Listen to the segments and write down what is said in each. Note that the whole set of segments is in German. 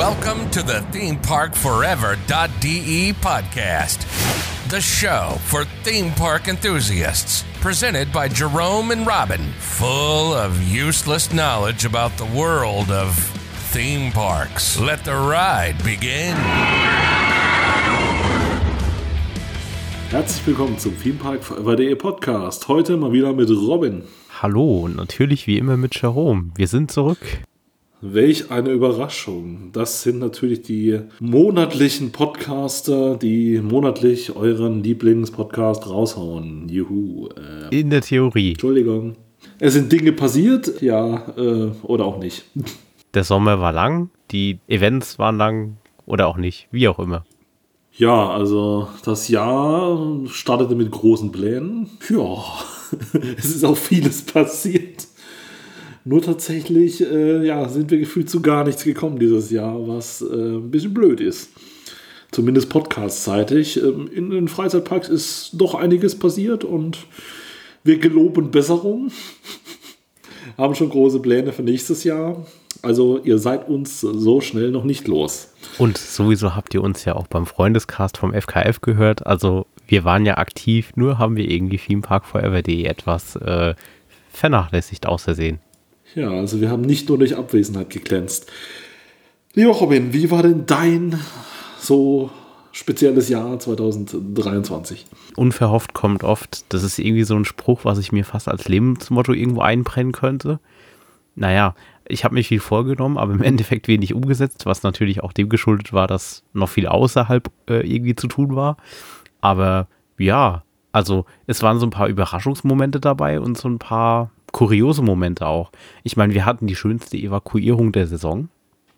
Welcome to the ThemeParkForever.de podcast, the show for theme park enthusiasts, presented by Jerome and Robin, full of useless knowledge about the world of theme parks. Let the ride begin. Herzlich willkommen zum ThemeParkForever.de Podcast. Heute mal wieder mit Robin. Hallo und natürlich wie immer mit Jerome. Wir sind zurück. Welch eine Überraschung. Das sind natürlich die monatlichen Podcaster, die monatlich euren Lieblingspodcast raushauen. Juhu. Äh, In der Theorie. Entschuldigung. Es sind Dinge passiert, ja, äh, oder auch nicht. Der Sommer war lang, die Events waren lang oder auch nicht, wie auch immer. Ja, also das Jahr startete mit großen Plänen. Ja, es ist auch vieles passiert. Nur tatsächlich äh, ja, sind wir gefühlt zu gar nichts gekommen dieses Jahr, was äh, ein bisschen blöd ist. Zumindest podcastseitig. Ähm, in den Freizeitparks ist doch einiges passiert und wir geloben Besserung. Haben schon große Pläne für nächstes Jahr. Also ihr seid uns so schnell noch nicht los. Und sowieso habt ihr uns ja auch beim Freundescast vom FKF gehört. Also wir waren ja aktiv, nur haben wir irgendwie themeparkforever.de etwas äh, vernachlässigt außersehen. Ja, also wir haben nicht nur durch Abwesenheit geglänzt. Lieber Robin, wie war denn dein so spezielles Jahr 2023? Unverhofft kommt oft. Das ist irgendwie so ein Spruch, was ich mir fast als Lebensmotto irgendwo einbrennen könnte. Naja, ich habe mir viel vorgenommen, aber im Endeffekt wenig umgesetzt, was natürlich auch dem geschuldet war, dass noch viel außerhalb äh, irgendwie zu tun war. Aber ja, also es waren so ein paar Überraschungsmomente dabei und so ein paar kuriose Momente auch. Ich meine, wir hatten die schönste Evakuierung der Saison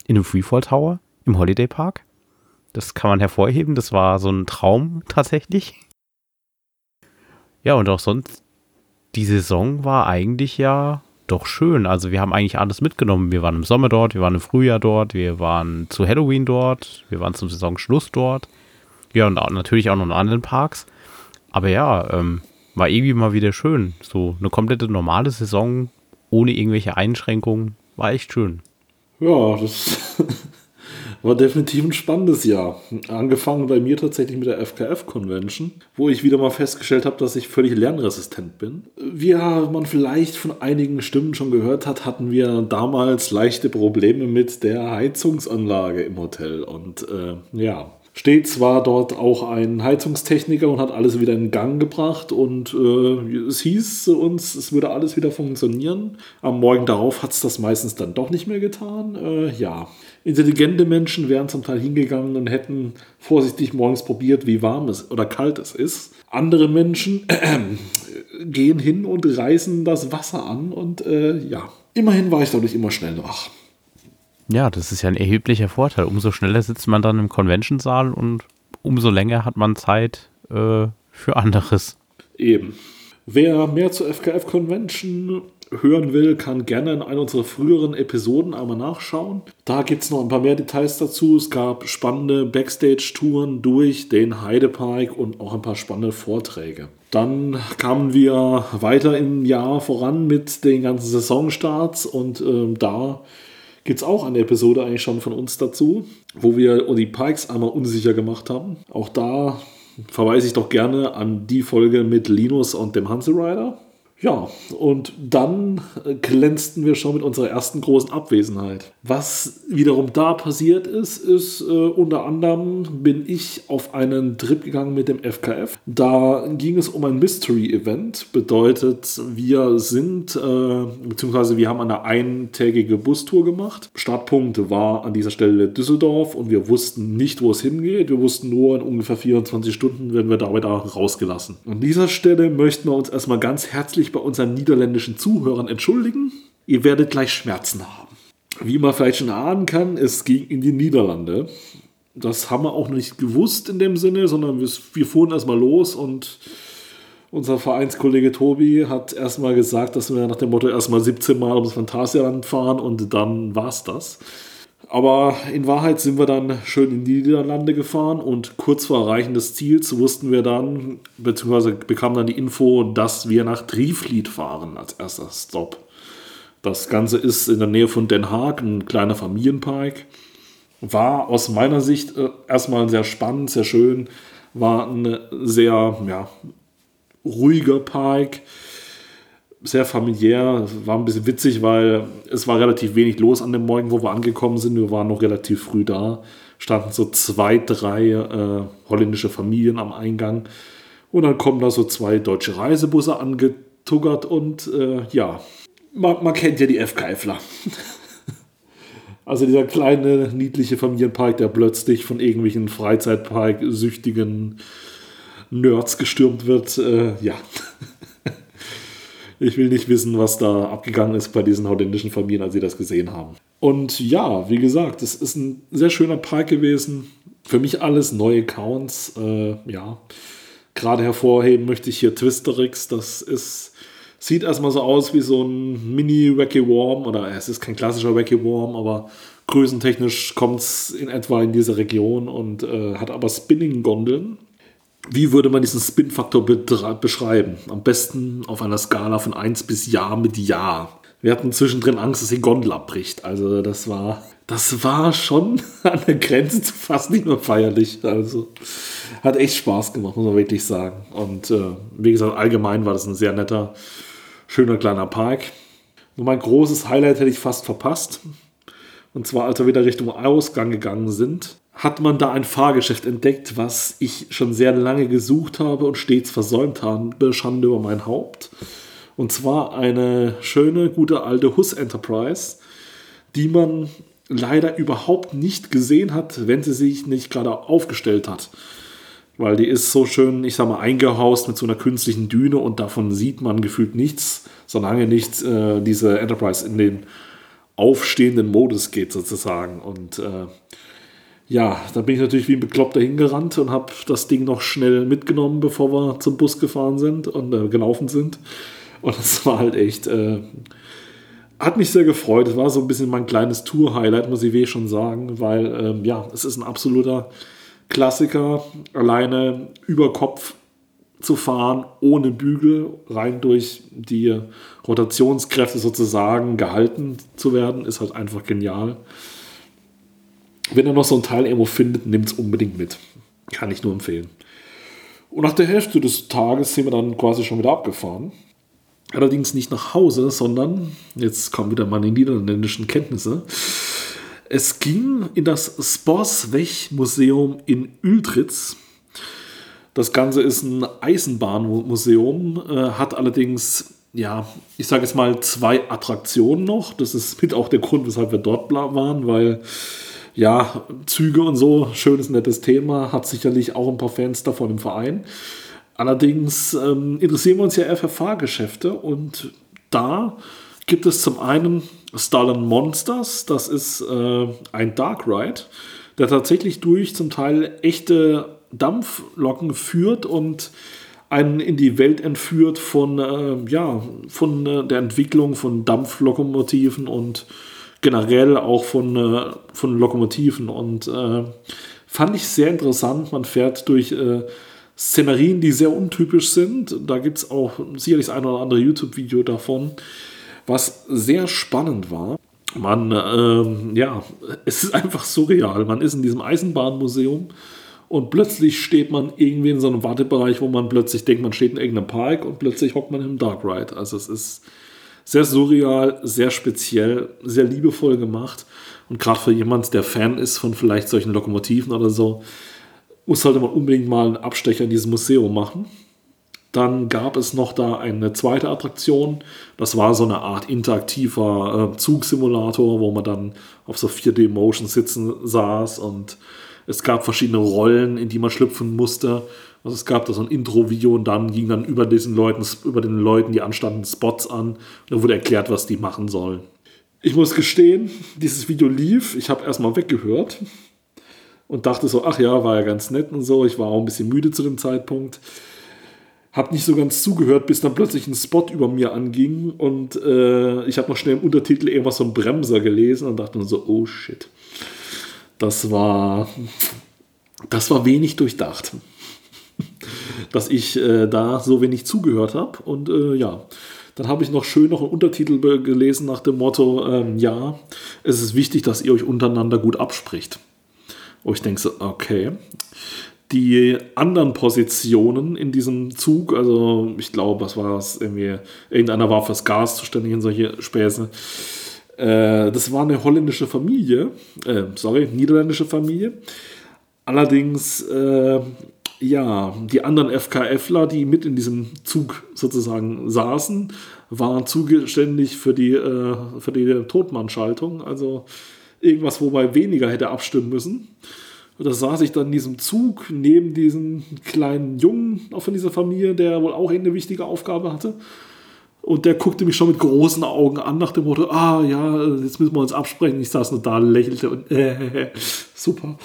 in einem Freefall Tower im Holiday Park. Das kann man hervorheben. Das war so ein Traum tatsächlich. Ja, und auch sonst, die Saison war eigentlich ja doch schön. Also wir haben eigentlich alles mitgenommen. Wir waren im Sommer dort, wir waren im Frühjahr dort, wir waren zu Halloween dort, wir waren zum Saisonschluss dort. Ja, und natürlich auch noch in anderen Parks. Aber ja, ähm, war irgendwie mal wieder schön. So eine komplette normale Saison ohne irgendwelche Einschränkungen. War echt schön. Ja, das war definitiv ein spannendes Jahr. Angefangen bei mir tatsächlich mit der FKF-Convention, wo ich wieder mal festgestellt habe, dass ich völlig lernresistent bin. Wie man vielleicht von einigen Stimmen schon gehört hat, hatten wir damals leichte Probleme mit der Heizungsanlage im Hotel. Und äh, ja, steht zwar dort auch ein Heizungstechniker und hat alles wieder in Gang gebracht und äh, es hieß uns, es würde alles wieder funktionieren. Am Morgen darauf hat es das meistens dann doch nicht mehr getan. Äh, ja, intelligente Menschen wären zum Teil hingegangen und hätten vorsichtig morgens probiert, wie warm es oder kalt es ist. Andere Menschen äh, gehen hin und reißen das Wasser an und äh, ja, immerhin war ich dadurch immer schnell wach. Ja, das ist ja ein erheblicher Vorteil. Umso schneller sitzt man dann im Convention-Saal und umso länger hat man Zeit äh, für anderes. Eben. Wer mehr zur FKF Convention hören will, kann gerne in einer unserer früheren Episoden einmal nachschauen. Da gibt es noch ein paar mehr Details dazu. Es gab spannende Backstage-Touren durch den Heidepark und auch ein paar spannende Vorträge. Dann kamen wir weiter im Jahr voran mit den ganzen Saisonstarts und äh, da gibt es auch eine Episode eigentlich schon von uns dazu, wo wir die Pikes einmal unsicher gemacht haben. Auch da verweise ich doch gerne an die Folge mit Linus und dem Hansel Rider. Ja, und dann glänzten wir schon mit unserer ersten großen Abwesenheit. Was wiederum da passiert ist, ist äh, unter anderem bin ich auf einen Trip gegangen mit dem FKF. Da ging es um ein Mystery-Event. Bedeutet, wir sind, äh, beziehungsweise wir haben eine eintägige Bustour gemacht. Startpunkt war an dieser Stelle Düsseldorf und wir wussten nicht, wo es hingeht. Wir wussten nur, in ungefähr 24 Stunden werden wir dabei da rausgelassen. An dieser Stelle möchten wir uns erstmal ganz herzlich bei unseren niederländischen Zuhörern entschuldigen. Ihr werdet gleich Schmerzen haben. Wie man vielleicht schon ahnen kann, es ging in die Niederlande. Das haben wir auch nicht gewusst in dem Sinne, sondern wir, wir fuhren erstmal los und unser Vereinskollege Tobi hat erstmal gesagt, dass wir nach dem Motto erstmal 17 Mal ums Phantasialand fahren und dann war's das. Aber in Wahrheit sind wir dann schön in die Niederlande gefahren und kurz vor Erreichen des Ziels wussten wir dann, beziehungsweise bekamen dann die Info, dass wir nach Drieflied fahren als erster Stop. Das Ganze ist in der Nähe von Den Haag, ein kleiner Familienpark. War aus meiner Sicht äh, erstmal sehr spannend, sehr schön, war ein sehr ja, ruhiger Park, sehr familiär, war ein bisschen witzig, weil es war relativ wenig los an dem Morgen, wo wir angekommen sind. Wir waren noch relativ früh da, standen so zwei, drei äh, holländische Familien am Eingang und dann kommen da so zwei deutsche Reisebusse angetuggert und äh, ja, man, man, kennt ja die FKFler. also dieser kleine, niedliche Familienpark, der plötzlich von irgendwelchen Freizeitpark-süchtigen Nerds gestürmt wird, äh, ja. ich will nicht wissen, was da abgegangen ist bei diesen holländischen Familien, als sie das gesehen haben. Und ja, wie gesagt, es ist ein sehr schöner Park gewesen. Für mich alles neue Accounts, äh, ja. Gerade hervorheben möchte ich hier Twisterix. Das ist, sieht erstmal so aus wie so ein Mini-Wacky Worm. Oder es ist kein klassischer Wacky Worm, aber größentechnisch kommt es in etwa in diese Region und äh, hat aber Spinning-Gondeln. Wie würde man diesen Spin-Faktor beschreiben? Am besten auf einer Skala von 1 bis Ja mit Ja. Wir hatten zwischendrin Angst, dass die Gondel abbricht. Also das war, das war schon an der Grenze zu fast nicht mehr feierlich. Also hat echt Spaß gemacht, muss man wirklich sagen. Und äh, wie gesagt, allgemein war das ein sehr netter, schöner kleiner Park. Nur mein großes Highlight hätte ich fast verpasst. Und zwar, als wir wieder Richtung Ausgang gegangen sind, hat man da ein Fahrgeschäft entdeckt, was ich schon sehr lange gesucht habe und stets versäumt habe. Schande über mein Haupt. Und zwar eine schöne, gute alte Hus Enterprise, die man leider überhaupt nicht gesehen hat, wenn sie sich nicht gerade aufgestellt hat. Weil die ist so schön, ich sag mal, eingehaust mit so einer künstlichen Düne und davon sieht man gefühlt nichts, solange nicht äh, diese Enterprise in den aufstehenden Modus geht sozusagen. Und äh, ja, da bin ich natürlich wie ein Bekloppter hingerannt und habe das Ding noch schnell mitgenommen, bevor wir zum Bus gefahren sind und äh, gelaufen sind. Und das war halt echt, äh, hat mich sehr gefreut. Es war so ein bisschen mein kleines Tour-Highlight, muss ich weh schon sagen, weil ähm, ja, es ist ein absoluter Klassiker, alleine über Kopf zu fahren, ohne Bügel, rein durch die Rotationskräfte sozusagen gehalten zu werden, ist halt einfach genial. Wenn ihr noch so ein Teil irgendwo findet, nehmt es unbedingt mit. Kann ich nur empfehlen. Und nach der Hälfte des Tages sind wir dann quasi schon wieder abgefahren. Allerdings nicht nach Hause, sondern, jetzt kommen wieder meine niederländischen Kenntnisse. Es ging in das Sporsweg-Museum in Ültritz. Das Ganze ist ein Eisenbahnmuseum, äh, hat allerdings, ja, ich sage jetzt mal zwei Attraktionen noch. Das ist mit auch der Grund, weshalb wir dort waren, weil ja, Züge und so, schönes, nettes Thema, hat sicherlich auch ein paar Fans davon im Verein. Allerdings ähm, interessieren wir uns ja eher für Fahrgeschäfte und da gibt es zum einen Starland Monsters, das ist äh, ein Dark Ride, der tatsächlich durch zum Teil echte Dampflocken führt und einen in die Welt entführt von, äh, ja, von äh, der Entwicklung von Dampflokomotiven und generell auch von, äh, von Lokomotiven. Und äh, fand ich sehr interessant. Man fährt durch äh, Szenerien, die sehr untypisch sind. Da gibt es auch sicherlich das ein oder andere YouTube-Video davon, was sehr spannend war. Man, ähm, ja, es ist einfach surreal. Man ist in diesem Eisenbahnmuseum und plötzlich steht man irgendwie in so einem Wartebereich, wo man plötzlich denkt, man steht in irgendeinem Park und plötzlich hockt man im Dark Ride. Also es ist sehr surreal, sehr speziell, sehr liebevoll gemacht. Und gerade für jemand, der Fan ist von vielleicht solchen Lokomotiven oder so, muss halt man unbedingt mal einen Abstecher in dieses Museum machen. Dann gab es noch da eine zweite Attraktion. Das war so eine Art interaktiver äh, Zugsimulator, wo man dann auf so 4D-Motion sitzen saß und es gab verschiedene Rollen, in die man schlüpfen musste. Also es gab da so ein Intro-Video und dann ging dann über diesen Leuten, über den Leuten, die anstanden, Spots an. Und dann wurde erklärt, was die machen sollen. Ich muss gestehen, dieses Video lief. Ich habe erstmal weggehört und dachte so, ach ja, war ja ganz nett und so. Ich war auch ein bisschen müde zu dem Zeitpunkt. Hab nicht so ganz zugehört, bis dann plötzlich ein Spot über mir anging und äh, ich habe noch schnell im Untertitel irgendwas ein Bremser gelesen und dachte nur so, oh shit. Das war, das war wenig durchdacht dass ich äh, da so wenig zugehört habe. Und äh, ja, dann habe ich noch schön noch einen Untertitel gelesen nach dem Motto, ähm, ja, es ist wichtig, dass ihr euch untereinander gut abspricht. Wo ich denke so, okay. Die anderen Positionen in diesem Zug, also ich glaube, was war das? Irgendwie, irgendeiner war fürs Gas zuständig in solche Späße. Äh, das war eine holländische Familie, äh, sorry, niederländische Familie. Allerdings, äh, ja, die anderen FKFler, die mit in diesem Zug sozusagen saßen, waren zuständig für die, äh, für die Totmannschaltung. Also irgendwas, wobei weniger hätte abstimmen müssen. Und da saß ich dann in diesem Zug neben diesem kleinen Jungen auch von dieser Familie, der wohl auch eine wichtige Aufgabe hatte. Und der guckte mich schon mit großen Augen an, nach dem Motto: Ah, ja, jetzt müssen wir uns absprechen. Ich saß nur da, lächelte und äh, super.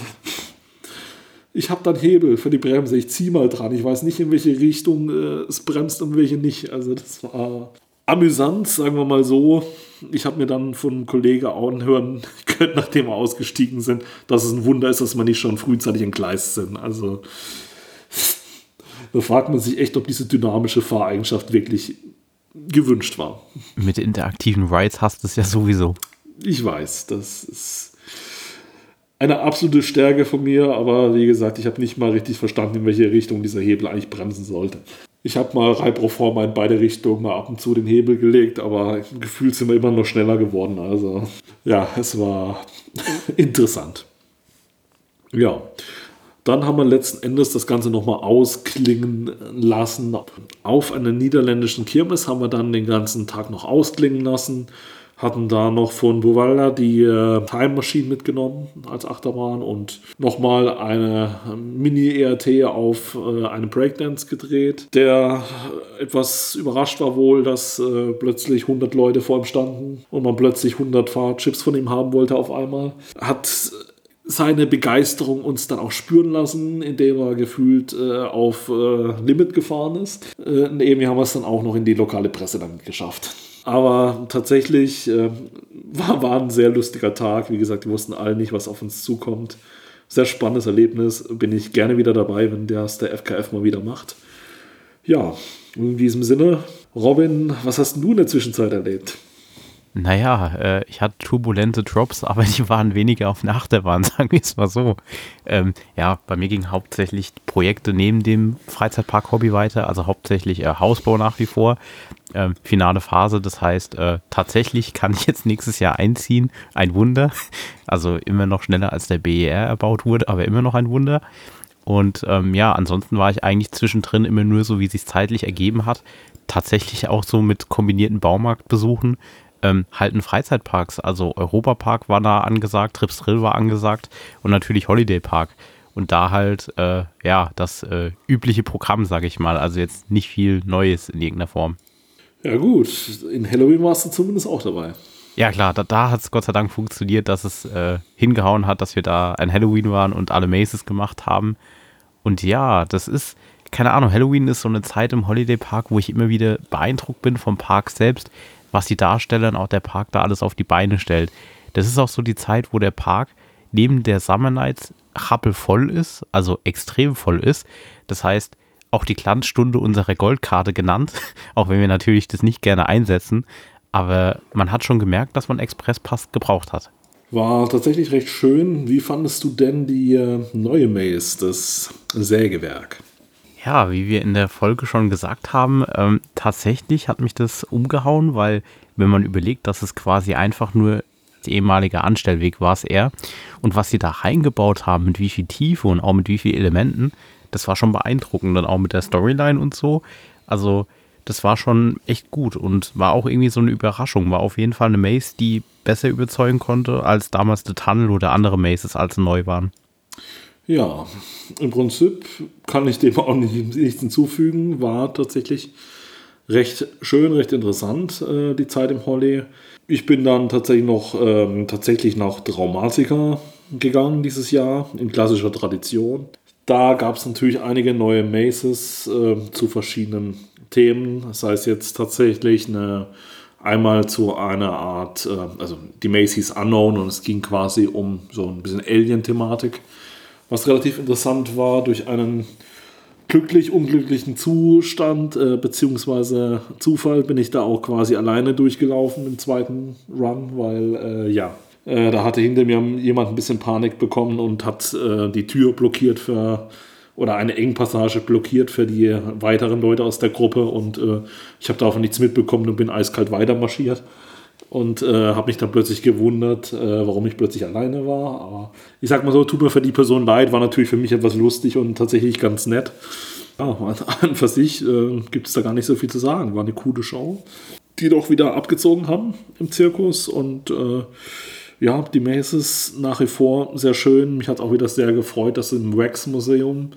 Ich habe dann Hebel für die Bremse. Ich ziehe mal dran. Ich weiß nicht, in welche Richtung äh, es bremst und welche nicht. Also, das war amüsant, sagen wir mal so. Ich habe mir dann von einem Kollegen anhören können, nachdem wir ausgestiegen sind, dass es ein Wunder ist, dass wir nicht schon frühzeitig entgleist sind. Also da fragt man sich echt, ob diese dynamische Fahreigenschaft wirklich gewünscht war. Mit interaktiven Rides hast du es ja sowieso. Ich weiß, das ist eine absolute Stärke von mir, aber wie gesagt, ich habe nicht mal richtig verstanden, in welche Richtung dieser Hebel eigentlich bremsen sollte. Ich habe mal Reiproforma in beide Richtungen mal ab und zu den Hebel gelegt, aber gefühlt sind wir immer noch schneller geworden. Also ja, es war interessant. Ja, dann haben wir letzten Endes das Ganze nochmal ausklingen lassen. Auf einer niederländischen Kirmes haben wir dann den ganzen Tag noch ausklingen lassen hatten da noch von Buvalda die äh, Time Machine mitgenommen als Achterbahn und nochmal eine Mini-ERT auf äh, einem Breakdance gedreht, der etwas überrascht war wohl, dass äh, plötzlich 100 Leute vor ihm standen und man plötzlich 100 Fahrchips von ihm haben wollte auf einmal. Hat seine Begeisterung uns dann auch spüren lassen, indem er gefühlt äh, auf äh, Limit gefahren ist. Äh, und eben haben wir es dann auch noch in die lokale Presse dann geschafft. Aber tatsächlich äh, war, war ein sehr lustiger Tag. Wie gesagt, wir wussten alle nicht, was auf uns zukommt. Sehr spannendes Erlebnis. Bin ich gerne wieder dabei, wenn das der FKF mal wieder macht. Ja, in diesem Sinne, Robin, was hast du in der Zwischenzeit erlebt? Naja, äh, ich hatte turbulente Drops, aber die waren weniger auf einer Achterbahn, sagen wir es mal so. Ähm, ja, bei mir gingen hauptsächlich Projekte neben dem Freizeitpark-Hobby weiter, also hauptsächlich äh, Hausbau nach wie vor äh, finale Phase. Das heißt, äh, tatsächlich kann ich jetzt nächstes Jahr einziehen. Ein Wunder. Also immer noch schneller als der BER erbaut wurde, aber immer noch ein Wunder. Und ähm, ja, ansonsten war ich eigentlich zwischendrin immer nur so, wie es sich zeitlich ergeben hat. Tatsächlich auch so mit kombinierten Baumarktbesuchen. Ähm, halten Freizeitparks, also Europapark war da angesagt, Trips Drill war angesagt und natürlich Holiday Park. Und da halt, äh, ja, das äh, übliche Programm, sage ich mal. Also jetzt nicht viel Neues in irgendeiner Form. Ja, gut. In Halloween warst du zumindest auch dabei. Ja, klar, da, da hat es Gott sei Dank funktioniert, dass es äh, hingehauen hat, dass wir da ein Halloween waren und alle Maces gemacht haben. Und ja, das ist, keine Ahnung, Halloween ist so eine Zeit im Holiday Park, wo ich immer wieder beeindruckt bin vom Park selbst, was die Darsteller und auch der Park da alles auf die Beine stellt. Das ist auch so die Zeit, wo der Park neben der Summer Nights rappelvoll ist, also extrem voll ist. Das heißt, auch die Glanzstunde unserer Goldkarte genannt, auch wenn wir natürlich das nicht gerne einsetzen. Aber man hat schon gemerkt, dass man Expresspass gebraucht hat. War tatsächlich recht schön. Wie fandest du denn die äh, neue Maze, das Sägewerk? Ja, wie wir in der Folge schon gesagt haben, ähm, tatsächlich hat mich das umgehauen, weil wenn man überlegt, dass es quasi einfach nur der ehemalige Anstellweg war es eher und was sie da reingebaut haben, mit wie viel Tiefe und auch mit wie vielen Elementen, das war schon beeindruckend, dann auch mit der Storyline und so. Also, das war schon echt gut und war auch irgendwie so eine Überraschung. War auf jeden Fall eine Maze, die besser überzeugen konnte als damals The Tunnel oder andere Maces, als sie neu waren. Ja, im Prinzip kann ich dem auch nichts hinzufügen. War tatsächlich recht schön, recht interessant, äh, die Zeit im Holly. Ich bin dann tatsächlich noch ähm, tatsächlich nach Traumatica gegangen dieses Jahr in klassischer Tradition. Da gab es natürlich einige neue Maces äh, zu verschiedenen Themen. Das heißt jetzt tatsächlich eine einmal zu einer Art, äh, also die Macy's Unknown und es ging quasi um so ein bisschen Alien-Thematik, was relativ interessant war durch einen glücklich unglücklichen Zustand äh, beziehungsweise Zufall bin ich da auch quasi alleine durchgelaufen im zweiten Run, weil äh, ja Äh, da hatte hinter mir jemand ein bisschen Panik bekommen und hat äh, die Tür blockiert für oder eine Engpassage blockiert für die weiteren Leute aus der Gruppe und äh, ich habe davon nichts mitbekommen und bin eiskalt weitermarschiert und äh, habe mich dann plötzlich gewundert, äh, warum ich plötzlich alleine war. Aber ich sag mal so, tut mir für die Person leid, war natürlich für mich etwas lustig und tatsächlich ganz nett. Ja, an für sich äh, gibt es da gar nicht so viel zu sagen. War eine coole Show, die doch wieder abgezogen haben im Zirkus und äh, ja, die Maze nach wie vor sehr schön. Mich hat auch wieder sehr gefreut, dass im Wax-Museum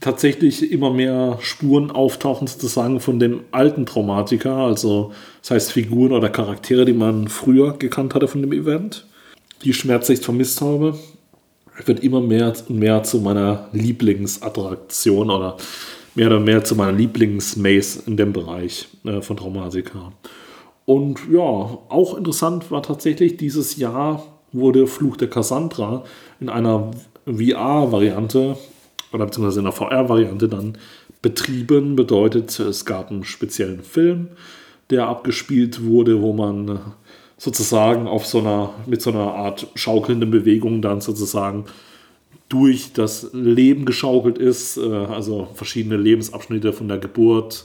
tatsächlich immer mehr Spuren auftauchen, sozusagen von dem alten Traumatiker, also das heißt Figuren oder Charaktere, die man früher gekannt hatte von dem Event, die ich schmerzlich vermisst habe. Wird immer mehr und mehr zu meiner Lieblingsattraktion oder mehr oder mehr zu meiner Lieblingsmaze in dem Bereich äh, von Traumatika. Und ja, auch interessant war tatsächlich, dieses Jahr wurde Fluch der Cassandra in einer VR-Variante oder beziehungsweise in einer VR-Variante dann betrieben. Bedeutet, es gab einen speziellen Film, der abgespielt wurde, wo man sozusagen auf so einer, mit so einer Art schaukelnden Bewegung dann sozusagen durch das Leben geschaukelt ist, äh, also verschiedene Lebensabschnitte von der Geburt,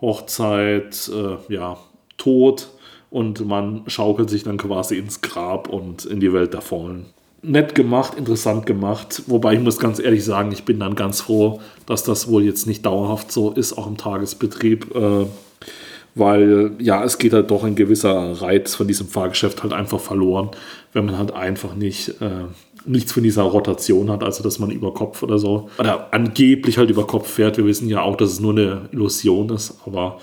Hochzeit, äh, ja, Tod. Und man schaukelt sich dann quasi ins Grab und in die Welt der Vollen nett gemacht, interessant gemacht. Wobei ich muss ganz ehrlich sagen, ich bin dann ganz froh, dass das wohl jetzt nicht dauerhaft so ist, auch im Tagesbetrieb. Äh, weil ja, es geht halt doch ein gewisser Reiz von diesem Fahrgeschäft halt einfach verloren, wenn man halt einfach nicht äh, nichts von dieser Rotation hat, also dass man über Kopf oder so oder angeblich halt über Kopf fährt. Wir wissen ja auch, dass es nur eine Illusion ist, aber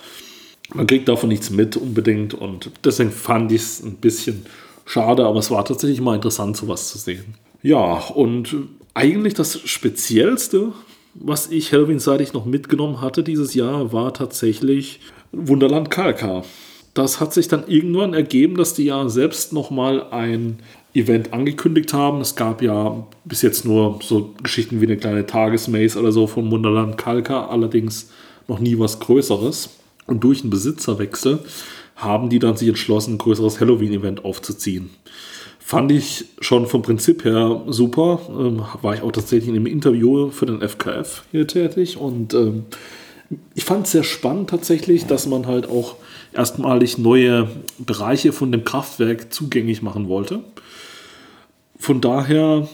man kriegt davon nichts mit unbedingt und deswegen fand ich es ein bisschen schade, aber es war tatsächlich mal interessant, sowas zu sehen. Ja, und eigentlich das Speziellste, was ich Halloween-seitig noch mitgenommen hatte dieses Jahr, war tatsächlich Wunderland Kalka. Das hat sich dann irgendwann ergeben, dass die ja selbst nochmal ein Event angekündigt haben. Es gab ja bis jetzt nur so Geschichten wie eine kleine Tagesmaze oder so von Wunderland Kalka, allerdings noch nie was Größeres. Und durch einen Besitzerwechsel haben die dann sich entschlossen, ein größeres Halloween-Event aufzuziehen. Fand ich schon vom Prinzip her super. Ähm, war ich auch tatsächlich in einem Interview für den FKF hier tätig und ähm, ich fand es sehr spannend tatsächlich, dass man halt auch erstmalig neue Bereiche von dem Kraftwerk zugänglich machen wollte. Von daher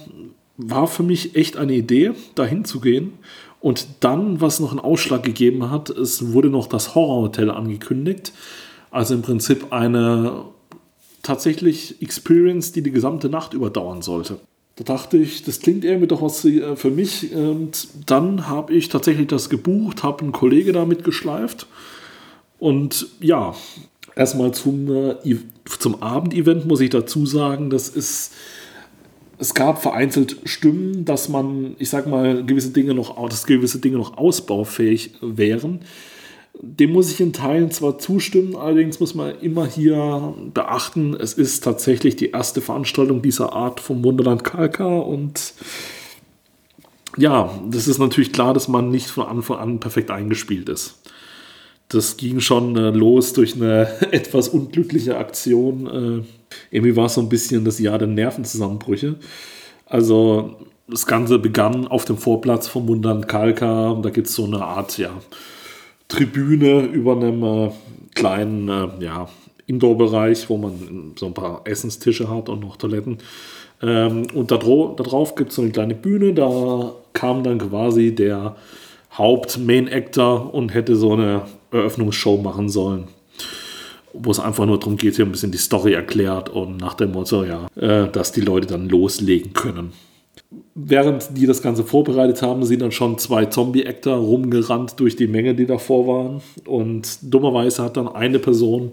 war für mich echt eine Idee, dahin zu gehen. Und dann, was noch einen Ausschlag gegeben hat, es wurde noch das Horrorhotel angekündigt. Also im Prinzip eine tatsächlich Experience, die die gesamte Nacht überdauern sollte. Da dachte ich, das klingt irgendwie doch was äh, für mich. Und dann habe ich tatsächlich das gebucht, habe einen Kollege damit geschleift. Und ja, erstmal zum, äh, zum Abendevent muss ich dazu sagen, das ist es gab vereinzelt Stimmen, dass man, ich sag mal, gewisse Dinge noch, dass gewisse Dinge noch ausbaufähig wären. Dem muss ich in Teilen zwar zustimmen, allerdings muss man immer hier beachten, es ist tatsächlich die erste Veranstaltung dieser Art vom Wunderland Kalka und ja, das ist natürlich klar, dass man nicht von Anfang an perfekt eingespielt ist. Das ging schon äh, los durch eine etwas unglückliche Aktion. Äh, irgendwie war es so ein bisschen das Jahr der Nervenzusammenbrüche. Also das Ganze begann auf dem Vorplatz vom Wunderland Kalka. Da gibt es so eine Art, ja, Tribüne über einem äh, kleinen äh, ja, Indoor-Bereich, wo man so ein paar Essenstische hat und noch Toiletten. Ähm, und da, da drauf gibt es so eine kleine Bühne, da kam dann quasi der Haupt-Main-Actor und hätte so eine Eröffnungsshow machen sollen. Wo es einfach nur darum geht, hier ein bisschen die Story erklärt und nach dem Motto, ja, äh, dass die Leute dann loslegen können während die das Ganze vorbereitet haben, sind dann schon zwei Zombie-Actor rumgerannt durch die Menge, die davor waren. Und dummerweise hat dann eine Person,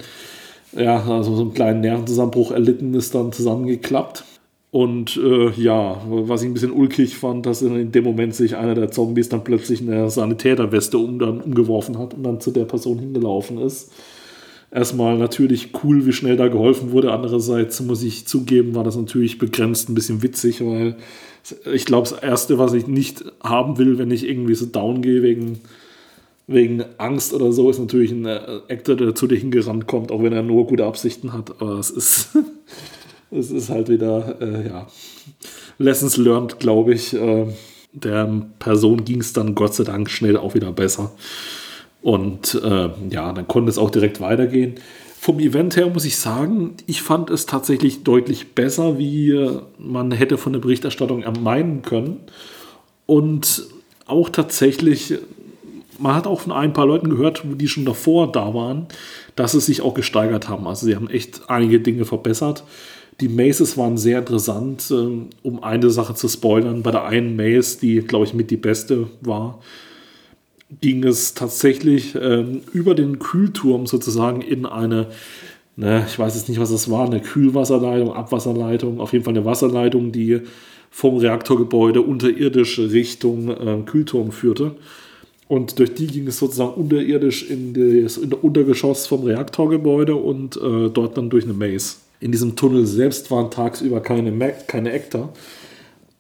ja, also so einen kleinen Nervenzusammenbruch erlitten, ist dann zusammengeklappt. Und äh, ja, was ich ein bisschen ulkig fand, dass in dem Moment sich einer der Zombies dann plötzlich eine Sanitäterweste um, dann umgeworfen hat und dann zu der Person hingelaufen ist. Erstmal natürlich cool, wie schnell da geholfen wurde. Andererseits muss ich zugeben, war das natürlich begrenzt ein bisschen witzig, weil ich glaube, das Erste, was ich nicht haben will, wenn ich irgendwie so down gehe wegen, wegen Angst oder so, ist natürlich ein äh, Actor, der zu dir hingerannt kommt, auch wenn er nur gute Absichten hat. Aber es ist, es ist halt wieder, äh, ja, Lessons learned, glaube ich. Äh, der Person ging es dann Gott sei Dank schnell auch wieder besser. Und äh, ja, dann konnte es auch direkt weitergehen. Vom Event her muss ich sagen, ich fand es tatsächlich deutlich besser, wie man hätte von der Berichterstattung ermeinen können. Und auch tatsächlich, man hat auch von ein paar Leuten gehört, die schon davor da waren, dass sie sich auch gesteigert haben. Also sie haben echt einige Dinge verbessert. Die Maces waren sehr interessant, ähm, um eine Sache zu spoilern. Bei der einen Maze, die, glaube ich, mit die beste war, ging es tatsächlich ähm, über den Kühlturm sozusagen in eine, ne, ich weiß jetzt nicht, was das war, eine Kühlwasserleitung, Abwasserleitung, auf jeden Fall eine Wasserleitung, die vom Reaktorgebäude unterirdisch Richtung äh, Kühlturm führte. Und durch die ging es sozusagen unterirdisch in das Untergeschoss vom Reaktorgebäude und äh, dort dann durch eine Maze. In diesem Tunnel selbst waren tagsüber keine, Mac keine Ektar.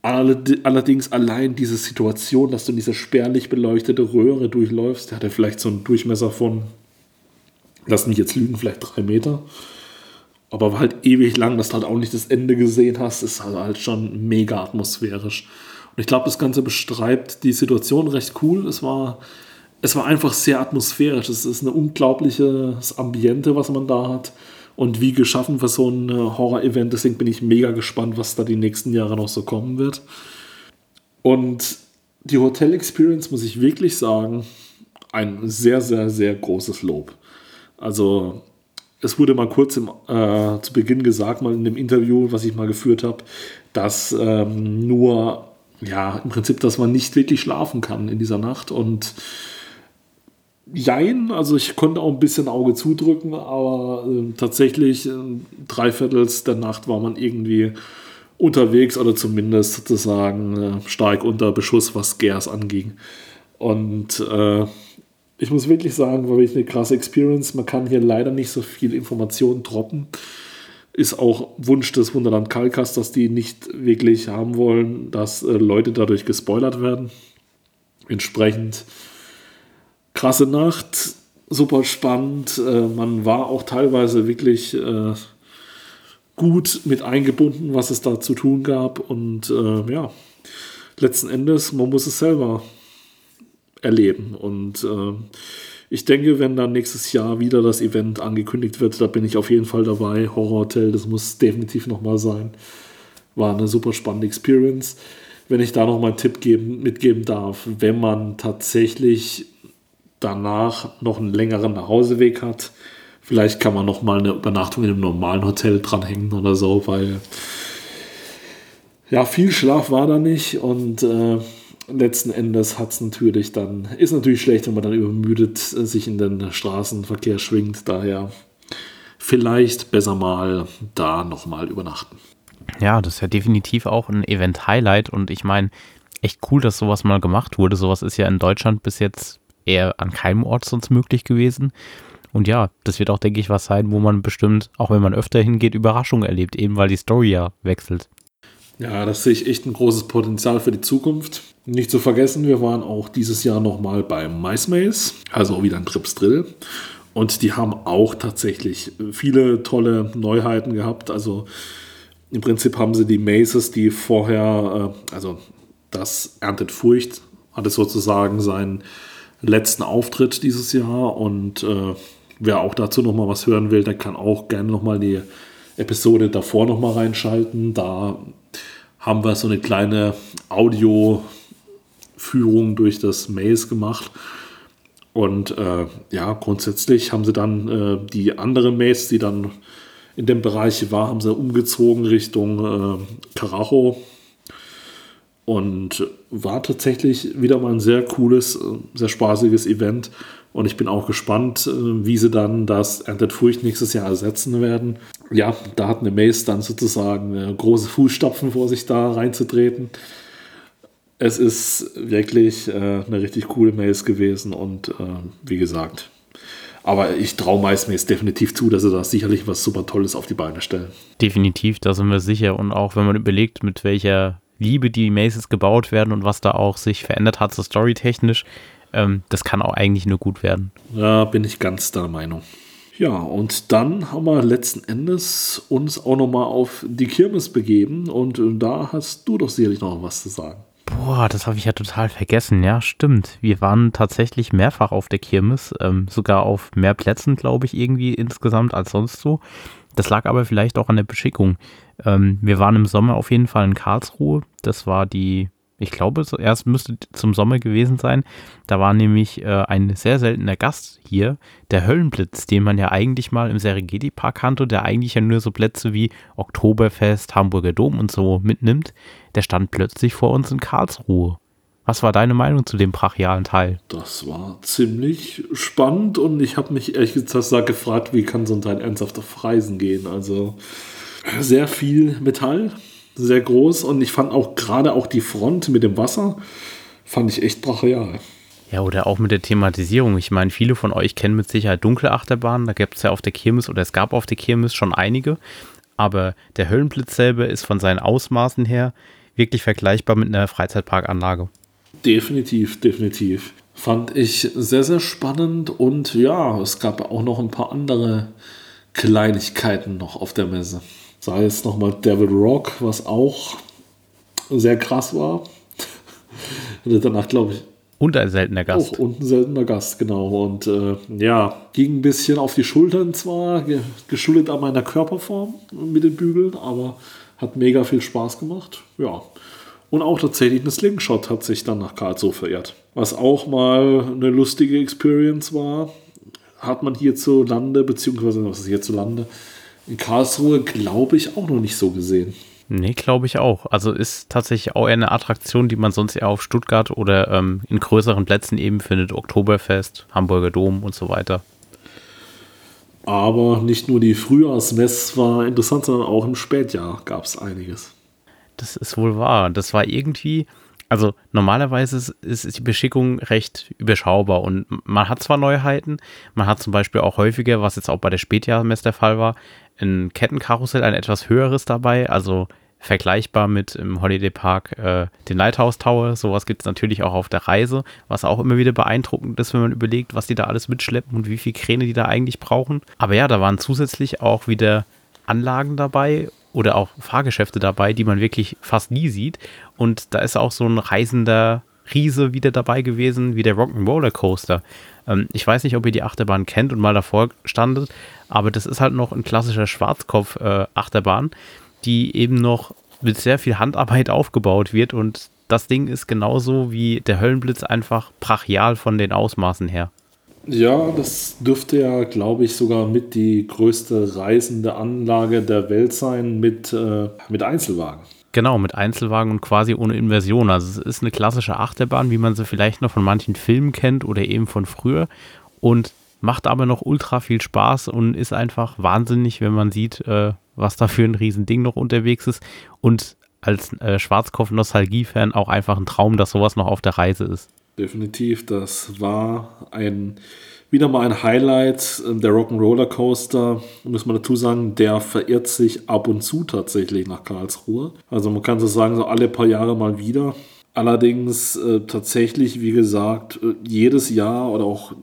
Allerdings allein diese Situation, dass du in diese spärlich beleuchtete Röhre durchläufst, der hatte vielleicht so einen Durchmesser von, lass mich jetzt lügen, vielleicht drei Meter. Aber war halt ewig lang, dass du halt auch nicht das Ende gesehen hast, ist halt, halt schon mega atmosphärisch. Und ich glaube, das Ganze beschreibt die Situation recht cool. Es war, es war einfach sehr atmosphärisch. Es ist ein unglaubliches Ambiente, was man da hat und wie geschaffen für so ein äh, Horror-Event. Deswegen bin ich mega gespannt, was da die nächsten Jahre noch so kommen wird. Und die Hotel-Experience, muss ich wirklich sagen, ein sehr, sehr, sehr großes Lob. Also, es wurde mal kurz im, äh, zu Beginn gesagt, mal in dem Interview, was ich mal geführt habe, dass ähm, nur, ja, im Prinzip, dass man nicht wirklich schlafen kann in dieser Nacht und Jein, also ich konnte auch ein bisschen Auge zudrücken, aber äh, tatsächlich äh, drei Viertels der Nacht war man irgendwie unterwegs oder zumindest sozusagen äh, stark unter Beschuss, was Gers anging. Und äh, ich muss wirklich sagen, war wirklich eine krasse Experience. Man kann hier leider nicht so viel Informationen droppen. Ist auch Wunsch des Wunderland Kalkas, dass die nicht wirklich haben wollen, dass äh, Leute dadurch gespoilert werden. Entsprechend krasse Nacht, super spannend. Äh, man war auch teilweise wirklich äh, gut mit eingebunden, was es da zu tun gab. Und äh, ja, letzten Endes, man muss es selber erleben. Und äh, ich denke, wenn dann nächstes Jahr wieder das Event angekündigt wird, da bin ich auf jeden Fall dabei. Horror Hotel, das muss definitiv nochmal sein. War eine super spannende Experience. Wenn ich da noch mal einen Tipp geben, mitgeben darf, wenn man tatsächlich danach noch einen längeren Nachhauseweg hat. Vielleicht kann man noch mal eine Übernachtung in einem normalen Hotel dranhängen oder so, weil ja, viel Schlaf war da nicht und äh, letzten Endes hat es natürlich dann, ist natürlich schlecht, wenn man dann übermüdet äh, sich in den Straßenverkehr schwingt. Daher vielleicht besser mal da nochmal übernachten. Ja, das ist ja definitiv auch ein Event-Highlight und ich meine, echt cool, dass sowas mal gemacht wurde. Sowas ist ja in Deutschland bis jetzt eher an keinem Ort sonst möglich gewesen. Und ja, das wird auch, denke ich, was sein, wo man bestimmt, auch wenn man öfter hingeht, Überraschungen erlebt, eben weil die Story ja wechselt. Ja, das sehe ich echt ein großes Potenzial für die Zukunft. Nicht zu vergessen, wir waren auch dieses Jahr nochmal beim Mice Maze, also wieder ein Trips Drill. Und die haben auch tatsächlich viele tolle Neuheiten gehabt. Also im Prinzip haben sie die Mazes, die vorher, äh, also das Erntet Furcht, hatte sozusagen sein letzten Auftritt dieses Jahr. Und äh, wer auch dazu noch mal was hören will, der kann auch gerne noch mal die Episode davor noch mal reinschalten. Da haben wir so eine kleine Audioführung durch das Maze gemacht. Und äh, ja, grundsätzlich haben sie dann äh, die anderen Maze, die dann in dem Bereich war, haben sie umgezogen Richtung äh, Karacho und war tatsächlich wieder mal ein sehr cooles, sehr spaßiges Event. Und ich bin auch gespannt, äh, wie sie dann das Erntet Furcht nächstes Jahr ersetzen werden. Ja, da hat eine Mace dann sozusagen äh, große Fußstapfen vor sich da reinzutreten. Es ist wirklich äh, eine richtig coole Mace gewesen und äh, wie gesagt, aber ich traue MySpace definitiv zu, dass sie da sicherlich was super Tolles auf die Beine stellen. Definitiv, da sind wir sicher. Und auch wenn man überlegt, mit welcher Liebe die Maces gebaut werden und was da auch sich verändert hat, so storytechnisch, ähm, das kann auch eigentlich nur gut werden. Ja, bin ich ganz der Meinung. Ja, und dann haben wir letzten Endes uns auch nochmal auf die Kirmes begeben und da hast du doch sicherlich noch was zu sagen. Boah, das habe ich ja total vergessen. Ja, stimmt. Wir waren tatsächlich mehrfach auf der Kirmes, ähm, sogar auf mehr Plätzen, glaube ich, irgendwie insgesamt als sonst so. Das lag aber vielleicht auch an der Beschickung. Ähm, wir waren im Sommer auf jeden Fall in Karlsruhe. Das war die ich glaube, erst müsste zum Sommer gewesen sein. Da war nämlich äh, ein sehr seltener Gast hier, der Höllenblitz, den man ja eigentlich mal im Serengeti-Park kannte, der eigentlich ja nur so Plätze wie Oktoberfest, Hamburger Dom und so mitnimmt. Der stand plötzlich vor uns in Karlsruhe. Was war deine Meinung zu dem brachialen Teil? Das war ziemlich spannend und ich habe mich ehrlich gesagt gefragt, wie kann so ein Teil ernsthaft auf Reisen gehen. Also sehr viel Metall, sehr groß und ich fand auch gerade auch die Front mit dem Wasser, fand ich echt brachial. Ja, oder auch mit der Thematisierung. Ich meine, viele von euch kennen mit Sicherheit dunkle Achterbahnen. Da gibt es ja auf der Kirmes oder es gab auf der Kirmes schon einige. Aber der Höllenblitz selber ist von seinen Ausmaßen her wirklich vergleichbar mit einer Freizeitparkanlage. Definitiv, definitiv. Fand ich sehr, sehr spannend und ja, es gab auch noch ein paar andere Kleinigkeiten noch auf der Messe. Sei es nochmal Devil Rock, was auch sehr krass war. Danach, glaube ich. Und ein seltener Gast. Auch und ein seltener Gast, genau. Und äh, ja, ging ein bisschen auf die Schultern zwar, geschuldet an meiner Körperform mit den Bügeln, aber hat mega viel Spaß gemacht. Ja. Und auch tatsächlich eine Slingshot hat sich dann nach Karlsruhe verirrt. Was auch mal eine lustige Experience war, hat man hierzulande, beziehungsweise was ist hierzulande, in Karlsruhe, glaube ich, auch noch nicht so gesehen. Nee, glaube ich auch. Also ist tatsächlich auch eher eine Attraktion, die man sonst eher auf Stuttgart oder ähm, in größeren Plätzen eben findet. Oktoberfest, Hamburger Dom und so weiter. Aber nicht nur die Frühjahrsmess war interessant, sondern auch im Spätjahr gab es einiges. Das ist wohl wahr. Das war irgendwie, also normalerweise ist, ist, die Beschickung recht überschaubar und man hat zwar Neuheiten, man hat zum Beispiel auch häufiger, was jetzt auch bei der Spätjahrmess der Fall war, ein Kettenkarussell, ein etwas höheres dabei, also vergleichbar mit im Holiday Park äh, den Lighthouse Tower. Sowas gibt es natürlich auch auf der Reise, was auch immer wieder beeindruckend ist, wenn man überlegt, was die da alles mitschleppen und wie viel Kräne die da eigentlich brauchen. Aber ja, da waren zusätzlich auch wieder Anlagen dabei oder auch Fahrgeschäfte dabei, die man wirklich fast nie sieht. Und da ist auch so ein reisender Riese wieder dabei gewesen, wie der Rock'n'Roller Coaster. Ähm, ich weiß nicht, ob ihr die Achterbahn kennt und mal davor standet, aber das ist halt noch ein klassischer Schwarzkopf-Achterbahn, äh, die eben noch mit sehr viel Handarbeit aufgebaut wird und das Ding ist genauso wie der Höllenblitz einfach brachial von den Ausmaßen her. Ja, das dürfte ja, glaube ich, sogar mit die größte reisende Anlage der Welt sein mit, äh, mit Einzelwagen. Genau, mit Einzelwagen und quasi ohne Inversion. Also es ist eine klassische Achterbahn, wie man sie vielleicht noch von manchen Filmen kennt oder eben von früher. Und macht aber noch ultra viel Spaß und ist einfach wahnsinnig, wenn man sieht, äh, was da für ein Riesending noch unterwegs ist. Und als äh, Schwarzkopf-Nostalgie-Fan auch einfach ein Traum, dass sowas noch auf der Reise ist. Definitiv, das war ein wieder mal ein Highlight. Ähm, der Rock'n'Roller Coaster, muss man dazu sagen, der verirrt sich ab und zu tatsächlich nach Karlsruhe. Also man kann so sagen, so alle paar Jahre mal wieder. Allerdings äh, tatsächlich, wie gesagt, äh, jedes Jahr oder auch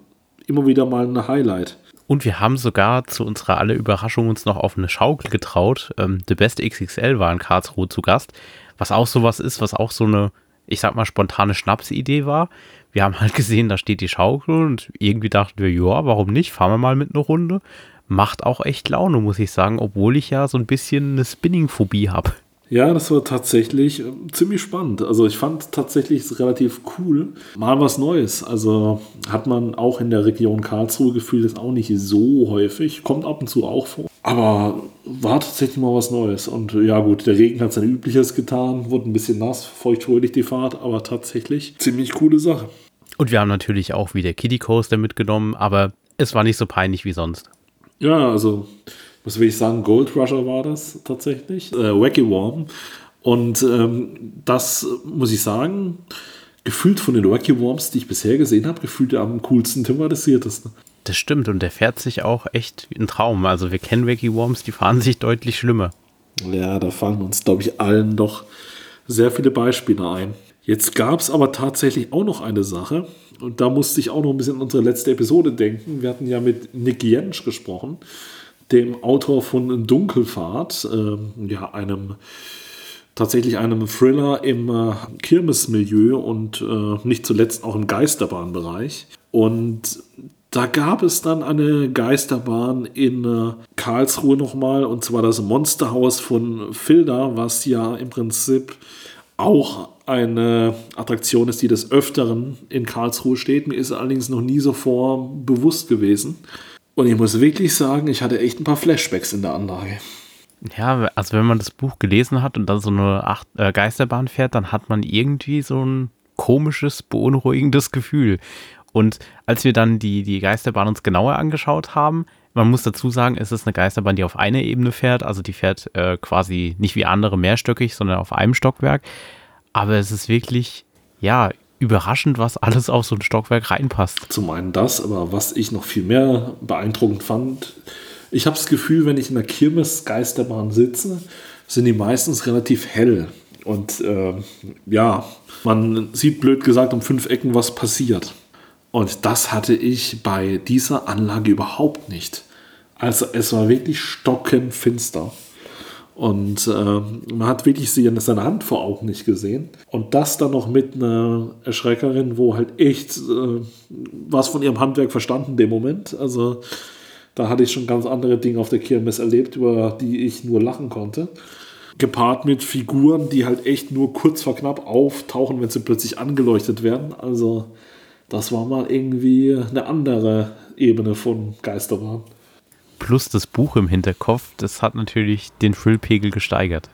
immer wieder mal ein Highlight. Und wir haben sogar zu unserer aller Überraschung uns noch auf eine Schaukel getraut. Ähm, The Best XXL war in Karlsruhe zu Gast, was auch sowas ist, was auch so eine, ich sag mal, spontane Schnapsidee war wir haben halt gesehen, da steht die Schaukel und irgendwie dachten wir, ja, warum nicht? Fahren wir mal mit einer Runde. Macht auch echt Laune, muss ich sagen, obwohl ich ja so ein bisschen eine Spinning-Phobie habe. Ja, das war tatsächlich äh, ziemlich spannend. Also ich fand tatsächlich relativ cool. Mal was Neues. Also hat man auch in der Region Karlsruhe gefühlt, ist auch nicht so häufig. Kommt ab und zu auch vor. Aber war tatsächlich mal was Neues. Und ja gut, der Regen hat sein Übliches getan, wurde ein bisschen nass, feuchtfröhlich die Fahrt, aber tatsächlich ziemlich coole Sache. Und wir haben natürlich auch wieder Kiddie Coaster mitgenommen, aber es war nicht so peinlich wie sonst. Ja, also was will ich sagen, Gold Rusher war das tatsächlich, äh, Wacky Warm. Und ähm, das muss ich sagen, gefühlt von den Wacky Worms, die ich bisher gesehen habe, gefühlt am coolsten thematisiertesten. Das stimmt und der fährt sich auch echt ein Traum. Also wir kennen Wacky Worms, die fahren sich deutlich schlimmer. Ja, da fallen uns, glaube ich, allen doch sehr viele Beispiele ein. Jetzt gab es aber tatsächlich auch noch eine Sache, und da musste ich auch noch ein bisschen an unsere letzte Episode denken. Wir hatten ja mit Nick Jentsch gesprochen, dem Autor von Dunkelfahrt, äh, ja, einem tatsächlich einem Thriller im äh, Kirmesmilieu und äh, nicht zuletzt auch im Geisterbahnbereich. Und da gab es dann eine Geisterbahn in äh, Karlsruhe nochmal, und zwar das Monsterhaus von Filda, was ja im Prinzip auch eine Attraktion ist, die des Öfteren in Karlsruhe steht. Mir ist allerdings noch nie so vor bewusst gewesen. Und ich muss wirklich sagen, ich hatte echt ein paar Flashbacks in der Anlage. Ja, also wenn man das Buch gelesen hat und dann so eine Acht äh, Geisterbahn fährt, dann hat man irgendwie so ein komisches, beunruhigendes Gefühl. Und als wir dann die, die Geisterbahn uns genauer angeschaut haben, man muss dazu sagen, es ist eine Geisterbahn, die auf einer Ebene fährt. Also die fährt äh, quasi nicht wie andere mehrstöckig, sondern auf einem Stockwerk. Aber es ist wirklich, ja, überraschend, was alles auf so ein Stockwerk reinpasst. Zum einen das, aber was ich noch viel mehr beeindruckend fand, ich habe das Gefühl, wenn ich in der Kirmes-Geisterbahn sitze, sind die meistens relativ hell. Und äh, ja, man sieht blöd gesagt um fünf Ecken, was passiert. Und das hatte ich bei dieser Anlage überhaupt nicht. Also es war wirklich stockenfinster. Und äh, man hat wirklich seine Hand vor Augen nicht gesehen. Und das dann noch mit einer Erschreckerin, wo halt echt äh, was von ihrem Handwerk verstanden in dem Moment. Also da hatte ich schon ganz andere Dinge auf der Kirmes erlebt, über die ich nur lachen konnte. Gepaart mit Figuren, die halt echt nur kurz vor knapp auftauchen, wenn sie plötzlich angeleuchtet werden. Also das war mal irgendwie eine andere Ebene von Geisterbahn. Plus das Buch im Hinterkopf, das hat natürlich den Füllpegel gesteigert.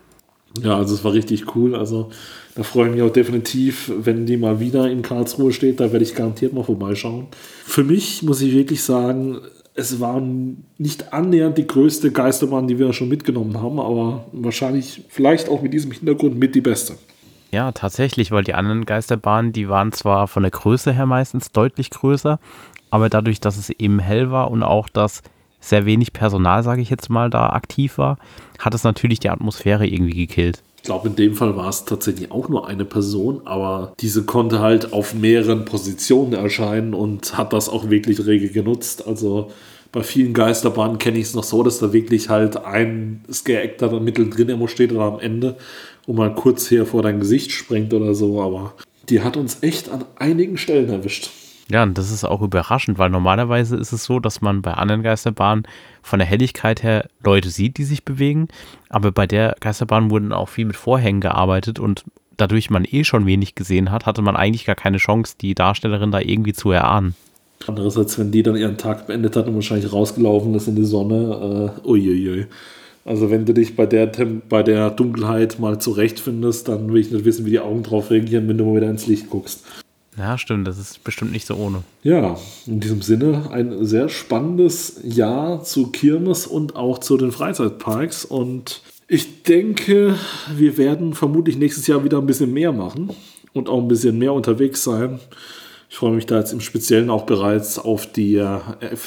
Ja, also es war richtig cool. Also da freue ich mich auch definitiv, wenn die mal wieder in Karlsruhe steht, da werde ich garantiert mal vorbeischauen. Für mich muss ich wirklich sagen, es war nicht annähernd die größte Geisterbahn, die wir schon mitgenommen haben, aber wahrscheinlich vielleicht auch mit diesem Hintergrund mit die beste. Ja, tatsächlich, weil die anderen Geisterbahnen, die waren zwar von der Größe her meistens deutlich größer, aber dadurch, dass es eben hell war und auch dass sehr wenig Personal, sage ich jetzt mal, da aktiv war, hat es natürlich die Atmosphäre irgendwie gekillt. Ich glaube, in dem Fall war es tatsächlich auch nur eine Person, aber diese konnte halt auf mehreren Positionen erscheinen und hat das auch wirklich rege genutzt. Also bei vielen Geisterbahnen kenne ich es noch so, dass da wirklich halt ein Scare-Actor da mittendrin irgendwo steht oder am Ende und mal kurz hier vor dein Gesicht springt oder so, aber die hat uns echt an einigen Stellen erwischt. Ja, und das ist auch überraschend, weil normalerweise ist es so, dass man bei anderen Geisterbahnen von der Helligkeit her Leute sieht, die sich bewegen. Aber bei der Geisterbahn wurden auch viel mit Vorhängen gearbeitet und dadurch man eh schon wenig gesehen hat, hatte man eigentlich gar keine Chance, die Darstellerin da irgendwie zu erahnen. Andererseits, wenn die dann ihren Tag beendet hat und wahrscheinlich rausgelaufen ist in die Sonne, äh, uiuiui. Also wenn du dich bei der, bei der Dunkelheit mal zurechtfindest, dann will ich nicht wissen, wie die Augen drauf reagieren, wenn du mal wieder ins Licht guckst. Ja, stimmt, das ist bestimmt nicht so ohne. Ja, in diesem Sinne ein sehr spannendes Jahr zu Kirmes und auch zu den Freizeitparks. Und ich denke, wir werden vermutlich nächstes Jahr wieder ein bisschen mehr machen und auch ein bisschen mehr unterwegs sein. Ich freue mich da jetzt im Speziellen auch bereits auf die äh,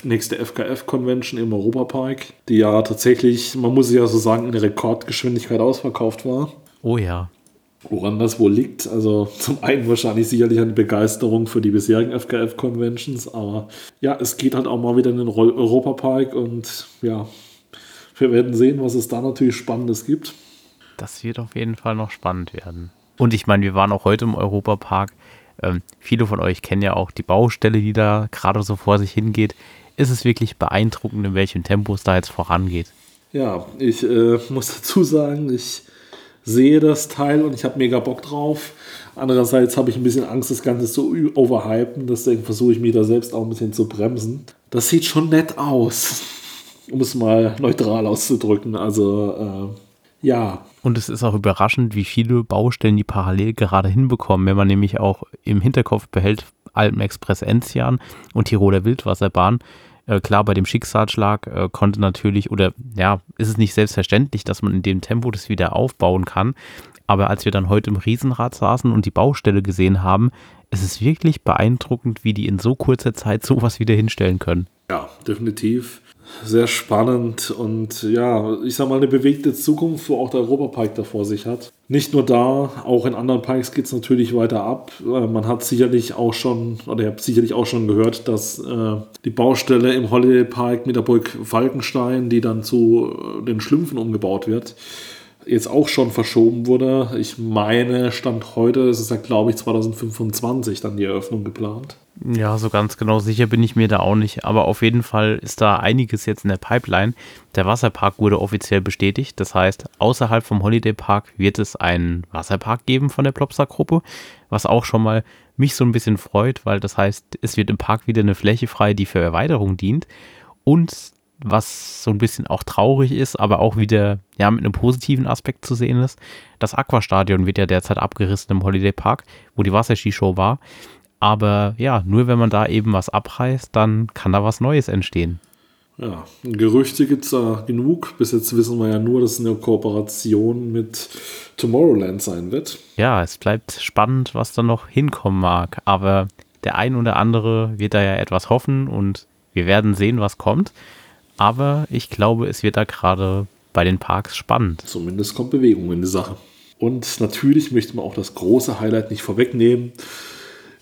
nächste FKF-Convention im Europapark, die ja tatsächlich, man muss es ja so sagen, in Rekordgeschwindigkeit ausverkauft war. Oh ja. Woran das wohl liegt, also zum einen wahrscheinlich sicherlich eine Begeisterung für die bisherigen FKF-Conventions, aber ja, es geht halt auch mal wieder in den Europapark und ja, wir werden sehen, was es da natürlich Spannendes gibt. Das wird auf jeden Fall noch spannend werden. Und ich meine, wir waren auch heute im Europapark. Ähm, viele von euch kennen ja auch die Baustelle, die da gerade so vor sich hingeht. Ist es wirklich beeindruckend, in welchem Tempo es da jetzt vorangeht? Ja, ich äh, muss dazu sagen, ich sehe das Teil und ich habe mega Bock drauf. Andererseits habe ich ein bisschen Angst, das Ganze zu overhypen. Deswegen versuche ich mich da selbst auch ein bisschen zu bremsen. Das sieht schon nett aus, um es mal neutral auszudrücken. Also, äh, ja. Und es ist auch überraschend, wie viele Baustellen die parallel gerade hinbekommen. Wenn man nämlich auch im Hinterkopf behält, Alpen Express Enzian und Tiroler Wildwasserbahn, äh, klar, bei dem Schicksalsschlag äh, konnte natürlich, oder ja, ist es nicht selbstverständlich, dass man in dem Tempo das wieder aufbauen kann. Aber als wir dann heute im Riesenrad saßen und die Baustelle gesehen haben, ist es wirklich beeindruckend, wie die in so kurzer Zeit sowas wieder hinstellen können. Ja, definitiv. Sehr spannend und ja, ich sag mal, eine bewegte Zukunft, wo auch der Europapark da vor sich hat. Nicht nur da, auch in anderen Parks geht es natürlich weiter ab. Äh, man hat sicherlich auch schon, oder ihr habt sicherlich auch schon gehört, dass äh, die Baustelle im Holiday Park mit der Burg Falkenstein, die dann zu äh, den Schlümpfen umgebaut wird, jetzt auch schon verschoben wurde. Ich meine, Stand heute ist es ja, glaube ich, 2025 dann die Eröffnung geplant. Ja, so ganz genau sicher bin ich mir da auch nicht. Aber auf jeden Fall ist da einiges jetzt in der Pipeline. Der Wasserpark wurde offiziell bestätigt. Das heißt, außerhalb vom Holiday Park wird es einen Wasserpark geben von der Plopsa-Gruppe, was auch schon mal mich so ein bisschen freut, weil das heißt, es wird im Park wieder eine Fläche frei, die für Erweiterung dient. Und was so ein bisschen auch traurig ist, aber auch wieder ja, mit einem positiven Aspekt zu sehen ist. Das Aquastadion wird ja derzeit abgerissen im Holiday Park, wo die Wasserskishow war. Aber ja, nur wenn man da eben was abreißt, dann kann da was Neues entstehen. Ja, Gerüchte gibt es da genug. Bis jetzt wissen wir ja nur, dass es eine Kooperation mit Tomorrowland sein wird. Ja, es bleibt spannend, was da noch hinkommen mag. Aber der ein oder andere wird da ja etwas hoffen und wir werden sehen, was kommt. Aber ich glaube, es wird da gerade bei den Parks spannend. Zumindest kommt Bewegung in die Sache. Und natürlich möchte man auch das große Highlight nicht vorwegnehmen.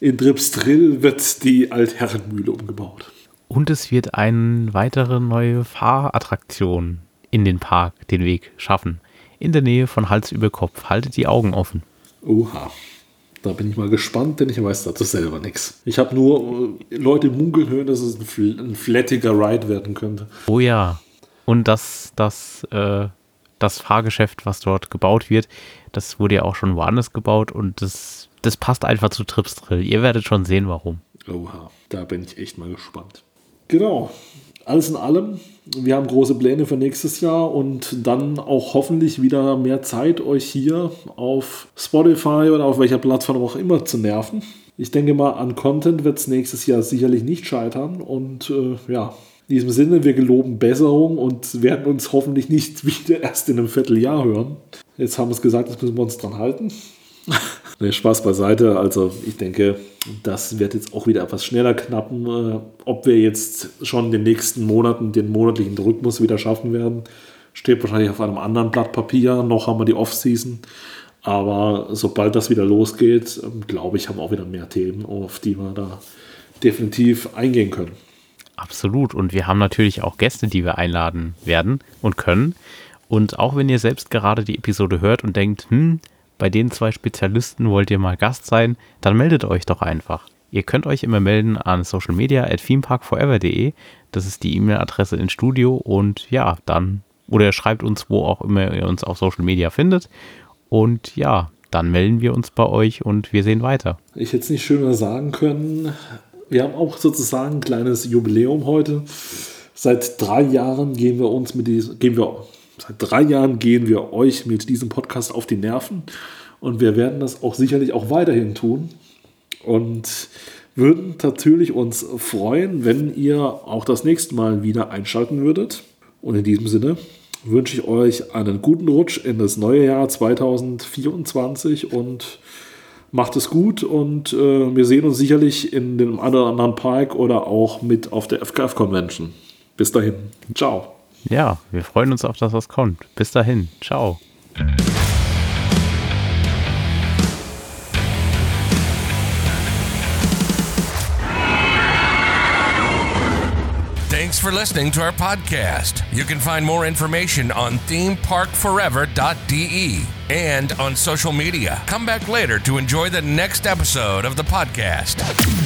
In Dripsdrill wird die Altherrenmühle umgebaut. Und es wird eine weitere neue Fahrattraktion in den Park den Weg schaffen. In der Nähe von Hals über Kopf. Haltet die Augen offen. Oha. Da bin ich mal gespannt, denn ich weiß dazu selber nichts. Ich habe nur äh, Leute munkeln hören, dass es ein, fl ein flattiger Ride werden könnte. Oh ja. Und das, das, äh, das Fahrgeschäft, was dort gebaut wird, das wurde ja auch schon woanders gebaut und das, das passt einfach zu Trips Drill. Ihr werdet schon sehen, warum. Oha, da bin ich echt mal gespannt. Genau. Alles in allem, wir haben große Pläne für nächstes Jahr und dann auch hoffentlich wieder mehr Zeit, euch hier auf Spotify oder auf welcher Plattform auch immer zu nerven. Ich denke mal, an Content wird es nächstes Jahr sicherlich nicht scheitern und äh, ja, in diesem Sinne, wir geloben Besserung und werden uns hoffentlich nicht wieder erst in einem Vierteljahr hören. Jetzt haben wir es gesagt, jetzt müssen wir uns dran halten. nee, Spaß beiseite. Also ich denke, das wird jetzt auch wieder etwas schneller knappen. Äh, ob wir jetzt schon in den nächsten Monaten den monatlichen Rhythmus wieder schaffen werden, steht wahrscheinlich auf einem anderen Blatt Papier. Noch haben wir die Off-Season. Aber sobald das wieder losgeht, ähm, glaube ich, haben wir auch wieder mehr Themen, auf die wir da definitiv eingehen können. Absolut. Und wir haben natürlich auch Gäste, die wir einladen werden und können. Und auch wenn ihr selbst gerade die Episode hört und denkt, hm, bei den zwei Spezialisten wollt ihr mal Gast sein, dann meldet euch doch einfach. Ihr könnt euch immer melden an social media at themeparkforever.de. Das ist die E-Mail-Adresse ins Studio und ja, dann, oder schreibt uns, wo auch immer ihr uns auf Social Media findet. Und ja, dann melden wir uns bei euch und wir sehen weiter. Ich hätte es nicht schöner sagen können. Wir haben auch sozusagen ein kleines Jubiläum heute. Seit drei Jahren gehen wir uns mit diesem, gehen wir Seit drei Jahren gehen wir euch mit diesem Podcast auf die Nerven und wir werden das auch sicherlich auch weiterhin tun und würden natürlich uns freuen, wenn ihr auch das nächste Mal wieder einschalten würdet. Und in diesem Sinne wünsche ich euch einen guten Rutsch in das neue Jahr 2024 und macht es gut und äh, wir sehen uns sicherlich in dem einen oder anderen Park oder auch mit auf der FKF Convention. Bis dahin. Ciao. Ja, wir freuen uns auf das, was kommt. Bis dahin. Ciao. Thanks for listening to our podcast. You can find more information on themeparkforever.de and on social media. Come back later to enjoy the next episode of the podcast.